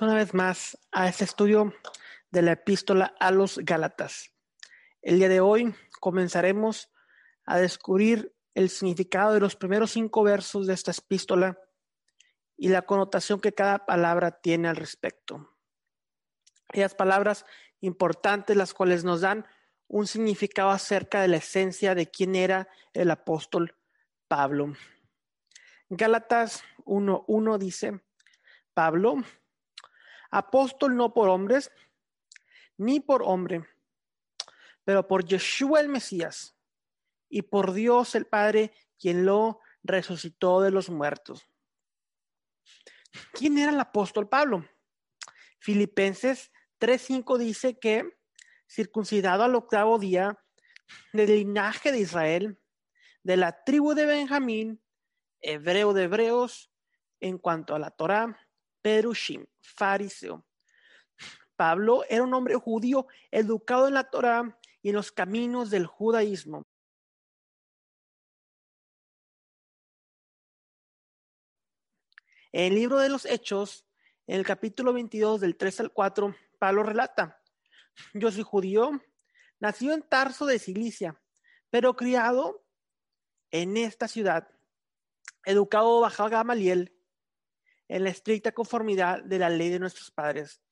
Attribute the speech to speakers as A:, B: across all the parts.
A: Una vez más a este estudio de la epístola a los Gálatas. El día de hoy comenzaremos a descubrir el significado de los primeros cinco versos de esta epístola y la connotación que cada palabra tiene al respecto. Aquellas palabras importantes las cuales nos dan un significado acerca de la esencia de quién era el apóstol Pablo. Gálatas 1.1 dice, Pablo, apóstol no por hombres, ni por hombre, pero por Yeshua el Mesías y por Dios el Padre, quien lo resucitó de los muertos. ¿Quién era el apóstol Pablo? Filipenses 3.5 dice que, circuncidado al octavo día, del linaje de Israel, de la tribu de Benjamín, hebreo de hebreos, en cuanto a la Torah, Perushim, fariseo. Pablo era un hombre judío educado en la Torah y en los caminos del judaísmo. En el libro de los Hechos, en el capítulo 22 del 3 al 4, Pablo relata, yo soy judío, nacido en Tarso de Cilicia, pero criado en esta ciudad educado bajo Gamaliel en la estricta conformidad de la ley de nuestros padres,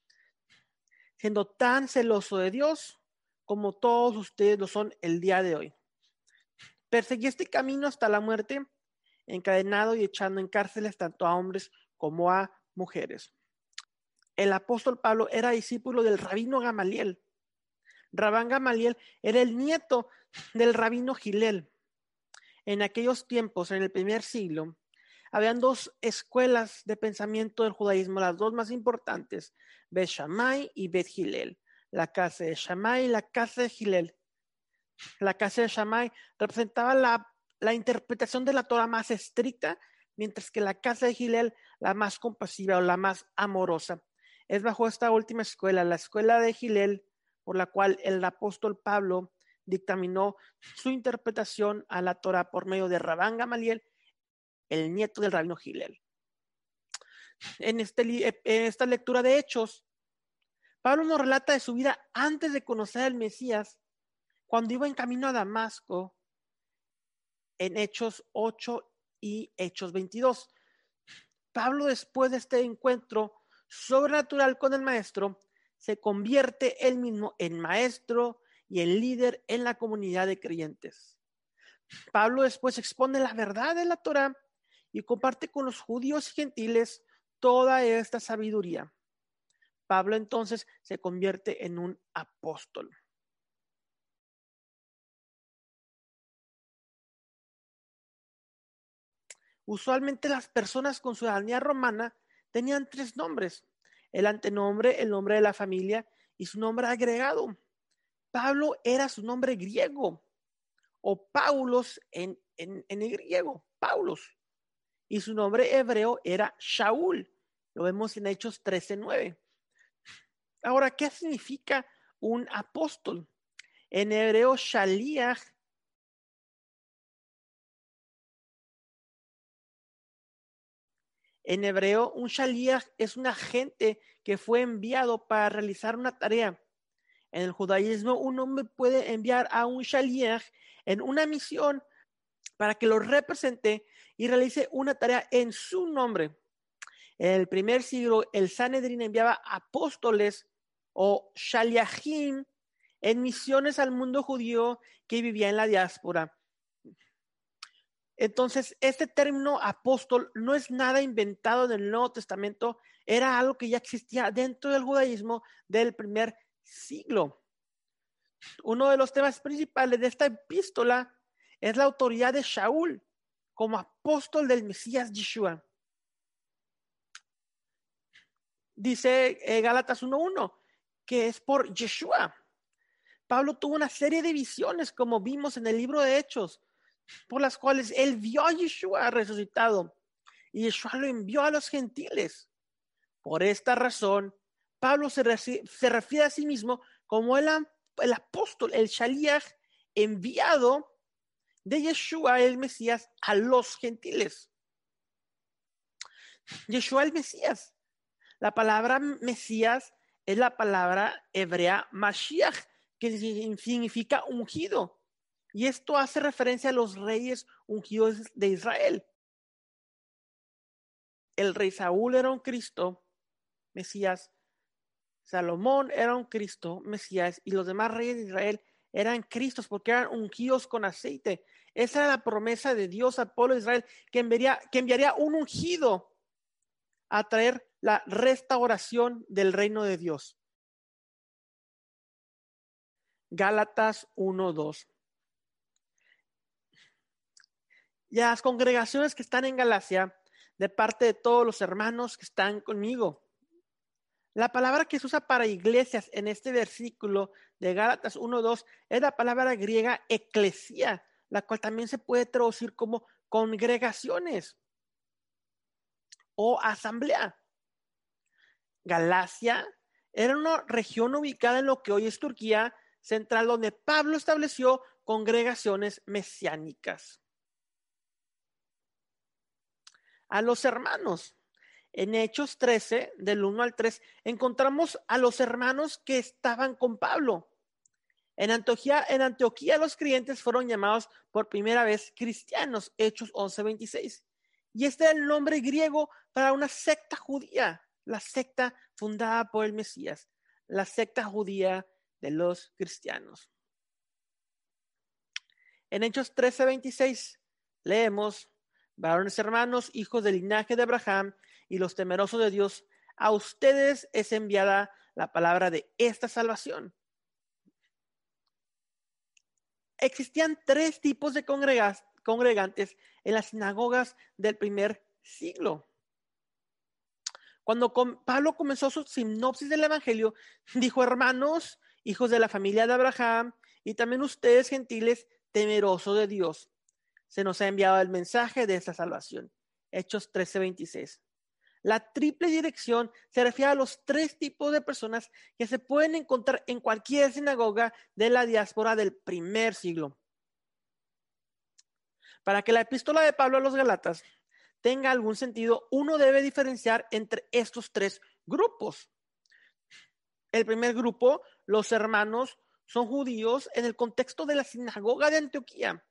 A: siendo tan celoso de Dios como todos ustedes lo son el día de hoy. Perseguí este camino hasta la muerte, encadenado y echando en cárceles tanto a hombres como a mujeres. El apóstol Pablo era discípulo del rabino Gamaliel. Rabán Gamaliel era el nieto del rabino Gilel en aquellos tiempos, en el primer siglo, habían dos escuelas de pensamiento del judaísmo, las dos más importantes, Bet Shammai y Bet Hillel. La casa de Shammai y la casa de Hillel. La casa de Shammai representaba la, la interpretación de la Torah más estricta, mientras que la casa de Hillel la más compasiva o la más amorosa. Es bajo esta última escuela, la escuela de Hillel, por la cual el apóstol Pablo dictaminó su interpretación a la Torah por medio de Rabán Gamaliel, el nieto del rabino Gilel. En, este, en esta lectura de Hechos, Pablo nos relata de su vida antes de conocer al Mesías, cuando iba en camino a Damasco, en Hechos 8 y Hechos 22. Pablo, después de este encuentro sobrenatural con el maestro, se convierte él mismo en maestro y el líder en la comunidad de creyentes. Pablo después expone la verdad de la Torah y comparte con los judíos y gentiles toda esta sabiduría. Pablo entonces se convierte en un apóstol. Usualmente las personas con ciudadanía romana tenían tres nombres, el antenombre, el nombre de la familia y su nombre agregado. Pablo era su nombre griego, o Paulos en, en, el griego, Paulos. Y su nombre hebreo era Shaul. Lo vemos en Hechos 13:9. Ahora, ¿qué significa un apóstol? En hebreo, Shaliach En hebreo, un shaliach es un agente que fue enviado para realizar una tarea. En el judaísmo, un hombre puede enviar a un shaliach en una misión para que lo represente y realice una tarea en su nombre. En el primer siglo, el Sanedrín enviaba apóstoles o shaliachim en misiones al mundo judío que vivía en la diáspora. Entonces, este término apóstol no es nada inventado en el Nuevo Testamento, era algo que ya existía dentro del judaísmo del primer siglo. Uno de los temas principales de esta epístola es la autoridad de Shaul como apóstol del Mesías Yeshua. Dice eh, Gálatas 1.1 que es por Yeshua. Pablo tuvo una serie de visiones, como vimos en el libro de Hechos, por las cuales él vio a Yeshua resucitado y Yeshua lo envió a los gentiles. Por esta razón, Pablo se, refiere a sí mismo como el, el apóstol, el Shaliach enviado de Yeshua, el Mesías, a los gentiles. Yeshua el Mesías. La palabra Mesías es la palabra hebrea Mashiach, que significa ungido. Y esto hace referencia a los reyes ungidos de Israel. El rey Saúl era un Cristo, Mesías. Salomón era un Cristo, Mesías. Y los demás reyes de Israel eran Cristos porque eran ungidos con aceite. Esa era la promesa de Dios al pueblo de Israel, que enviaría, que enviaría un ungido a traer la restauración del reino de Dios. Gálatas 1.2. Y las congregaciones que están en Galacia, de parte de todos los hermanos que están conmigo. La palabra que se usa para iglesias en este versículo de Gálatas 1.2 es la palabra griega eclesia, la cual también se puede traducir como congregaciones o asamblea. Galacia era una región ubicada en lo que hoy es Turquía central, donde Pablo estableció congregaciones mesiánicas. A los hermanos. En Hechos 13, del 1 al 3, encontramos a los hermanos que estaban con Pablo. En Antioquía, en Antioquía los creyentes fueron llamados por primera vez cristianos, Hechos 11:26. Y este es el nombre griego para una secta judía, la secta fundada por el Mesías, la secta judía de los cristianos. En Hechos 13:26 leemos, varones hermanos, hijos del linaje de Abraham y los temerosos de Dios, a ustedes es enviada la palabra de esta salvación Existían tres tipos de congregantes en las sinagogas del primer siglo. Cuando Pablo comenzó su sinopsis del Evangelio, dijo, hermanos, hijos de la familia de Abraham, y también ustedes gentiles, temerosos de Dios, se nos ha enviado el mensaje de esta salvación. Hechos 13:26. La triple dirección se refiere a los tres tipos de personas que se pueden encontrar en cualquier sinagoga de la diáspora del primer siglo. Para que la epístola de Pablo a los Galatas tenga algún sentido, uno debe diferenciar entre estos tres grupos. El primer grupo, los hermanos, son judíos en el contexto de la sinagoga de Antioquía.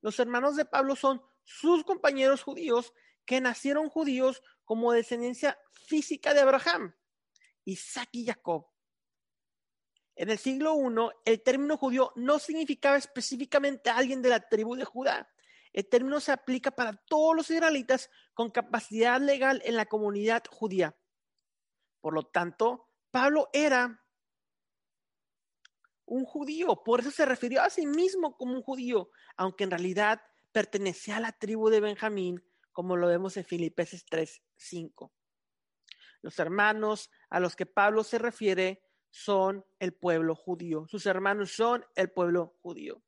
A: Los hermanos de Pablo son sus compañeros judíos que nacieron judíos como descendencia física de Abraham, Isaac y Jacob. En el siglo I, el término judío no significaba específicamente a alguien de la tribu de Judá. El término se aplica para todos los israelitas con capacidad legal en la comunidad judía. Por lo tanto, Pablo era un judío, por eso se refirió a sí mismo como un judío, aunque en realidad pertenecía a la tribu de Benjamín, como lo vemos en Filipenses 3, 5. Los hermanos a los que Pablo se refiere son el pueblo judío. Sus hermanos son el pueblo judío.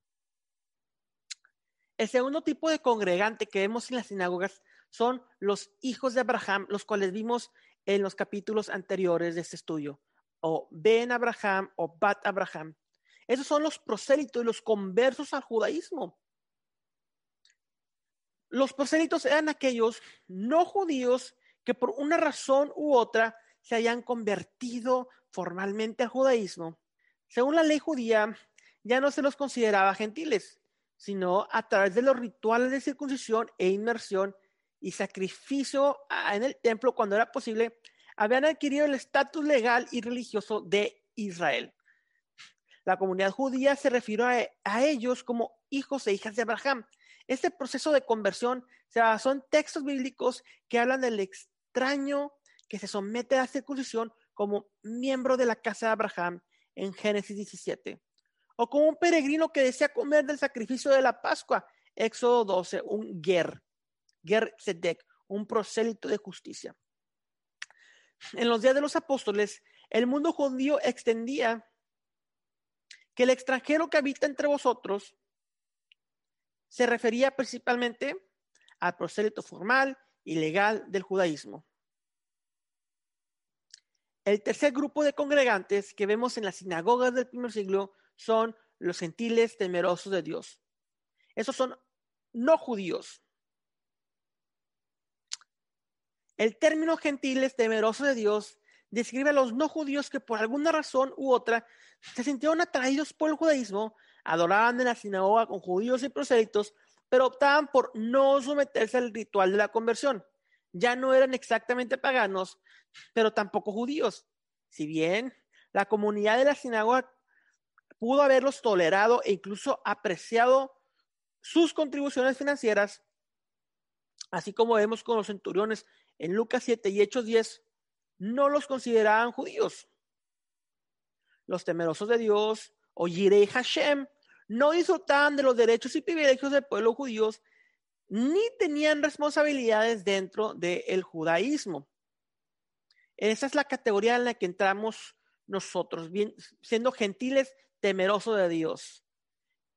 A: El segundo tipo de congregante que vemos en las sinagogas son los hijos de Abraham, los cuales vimos en los capítulos anteriores de este estudio, o Ben Abraham o Bat Abraham. Esos son los prosélitos y los conversos al judaísmo. Los prosélitos eran aquellos no judíos que por una razón u otra se hayan convertido formalmente al judaísmo. Según la ley judía, ya no se los consideraba gentiles, sino a través de los rituales de circuncisión e inmersión y sacrificio en el templo cuando era posible, habían adquirido el estatus legal y religioso de Israel. La comunidad judía se refirió a, a ellos como hijos e hijas de Abraham, este proceso de conversión se basó textos bíblicos que hablan del extraño que se somete a la circuncisión como miembro de la casa de Abraham en Génesis 17, o como un peregrino que desea comer del sacrificio de la Pascua, Éxodo 12, un ger, ger sedek, un prosélito de justicia. En los días de los apóstoles, el mundo judío extendía que el extranjero que habita entre vosotros se refería principalmente al prosélito formal y legal del judaísmo. El tercer grupo de congregantes que vemos en las sinagogas del primer siglo son los gentiles temerosos de Dios. Esos son no judíos. El término gentiles temerosos de Dios describe a los no judíos que por alguna razón u otra se sintieron atraídos por el judaísmo, adoraban en la sinagoga con judíos y prosélitos, pero optaban por no someterse al ritual de la conversión. Ya no eran exactamente paganos, pero tampoco judíos. Si bien la comunidad de la sinagoga pudo haberlos tolerado e incluso apreciado sus contribuciones financieras, así como vemos con los centuriones en Lucas 7 y Hechos 10, no los consideraban judíos. Los temerosos de Dios o Yirei Hashem no disfrutaban de los derechos y privilegios del pueblo judío ni tenían responsabilidades dentro del judaísmo. Esa es la categoría en la que entramos nosotros, siendo gentiles temerosos de Dios.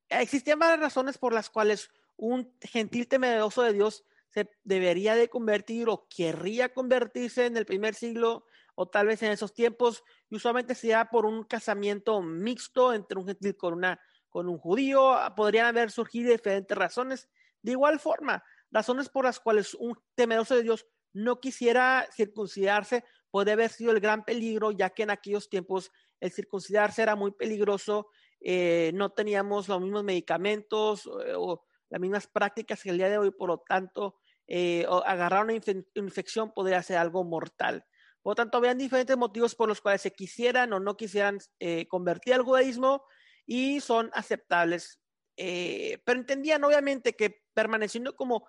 A: Existían varias razones por las cuales un gentil temeroso de Dios se debería de convertir o querría convertirse en el primer siglo o tal vez en esos tiempos, y usualmente se da por un casamiento mixto entre un gentil con, una, con un judío, podrían haber surgido diferentes razones. De igual forma, razones por las cuales un temeroso de Dios no quisiera circuncidarse puede haber sido el gran peligro, ya que en aquellos tiempos el circuncidarse era muy peligroso, eh, no teníamos los mismos medicamentos eh, o las mismas prácticas que el día de hoy, por lo tanto, eh, agarrar una infección podría ser algo mortal. Por lo tanto, habían diferentes motivos por los cuales se quisieran o no quisieran convertir al judaísmo y son aceptables. Eh, pero entendían obviamente que permaneciendo como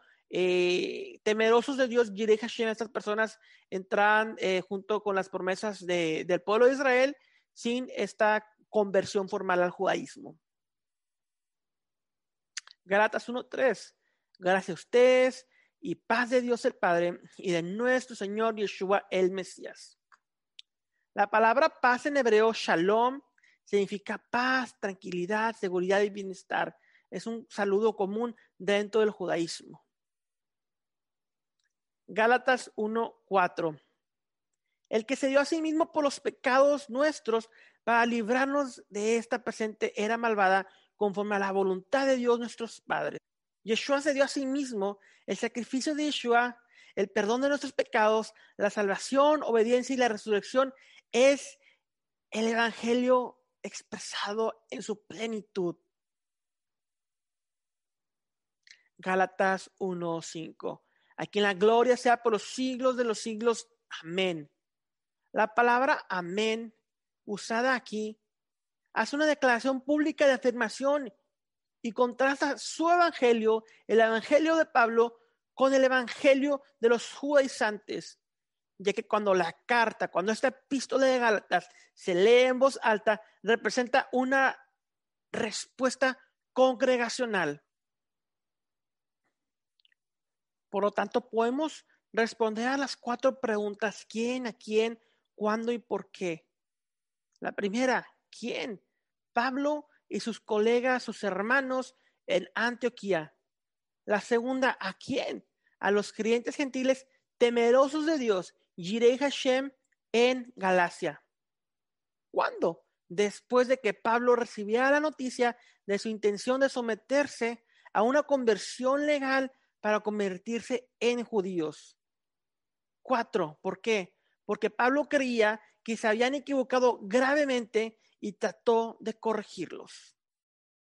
A: temerosos de Dios, Jireh Hashem, estas personas entran junto con las promesas del pueblo de Israel sin esta conversión formal al judaísmo. Galatas 1.3. Gracias a ustedes y paz de Dios el Padre y de nuestro Señor Yeshua el Mesías. La palabra paz en hebreo, shalom, significa paz, tranquilidad, seguridad y bienestar. Es un saludo común dentro del judaísmo. Gálatas 1.4. El que se dio a sí mismo por los pecados nuestros para librarnos de esta presente era malvada, conforme a la voluntad de Dios nuestros padres. Yeshua se dio a sí mismo el sacrificio de Yeshua, el perdón de nuestros pecados, la salvación, obediencia y la resurrección es el evangelio expresado en su plenitud. Gálatas 1:5. A quien la gloria sea por los siglos de los siglos. Amén. La palabra amén usada aquí hace una declaración pública de afirmación y contrasta su evangelio, el evangelio de Pablo, con el evangelio de los judaizantes, ya que cuando la carta, cuando esta epístola de Gálatas se lee en voz alta, representa una respuesta congregacional. Por lo tanto, podemos responder a las cuatro preguntas, ¿quién, a quién, cuándo y por qué? La primera, ¿Quién? Pablo y sus colegas, sus hermanos en Antioquía. La segunda, ¿a quién? A los creyentes gentiles temerosos de Dios, Jirei Hashem en Galacia. ¿Cuándo? Después de que Pablo recibiera la noticia de su intención de someterse a una conversión legal para convertirse en judíos. Cuatro, ¿por qué? Porque Pablo creía que se habían equivocado gravemente y trató de corregirlos.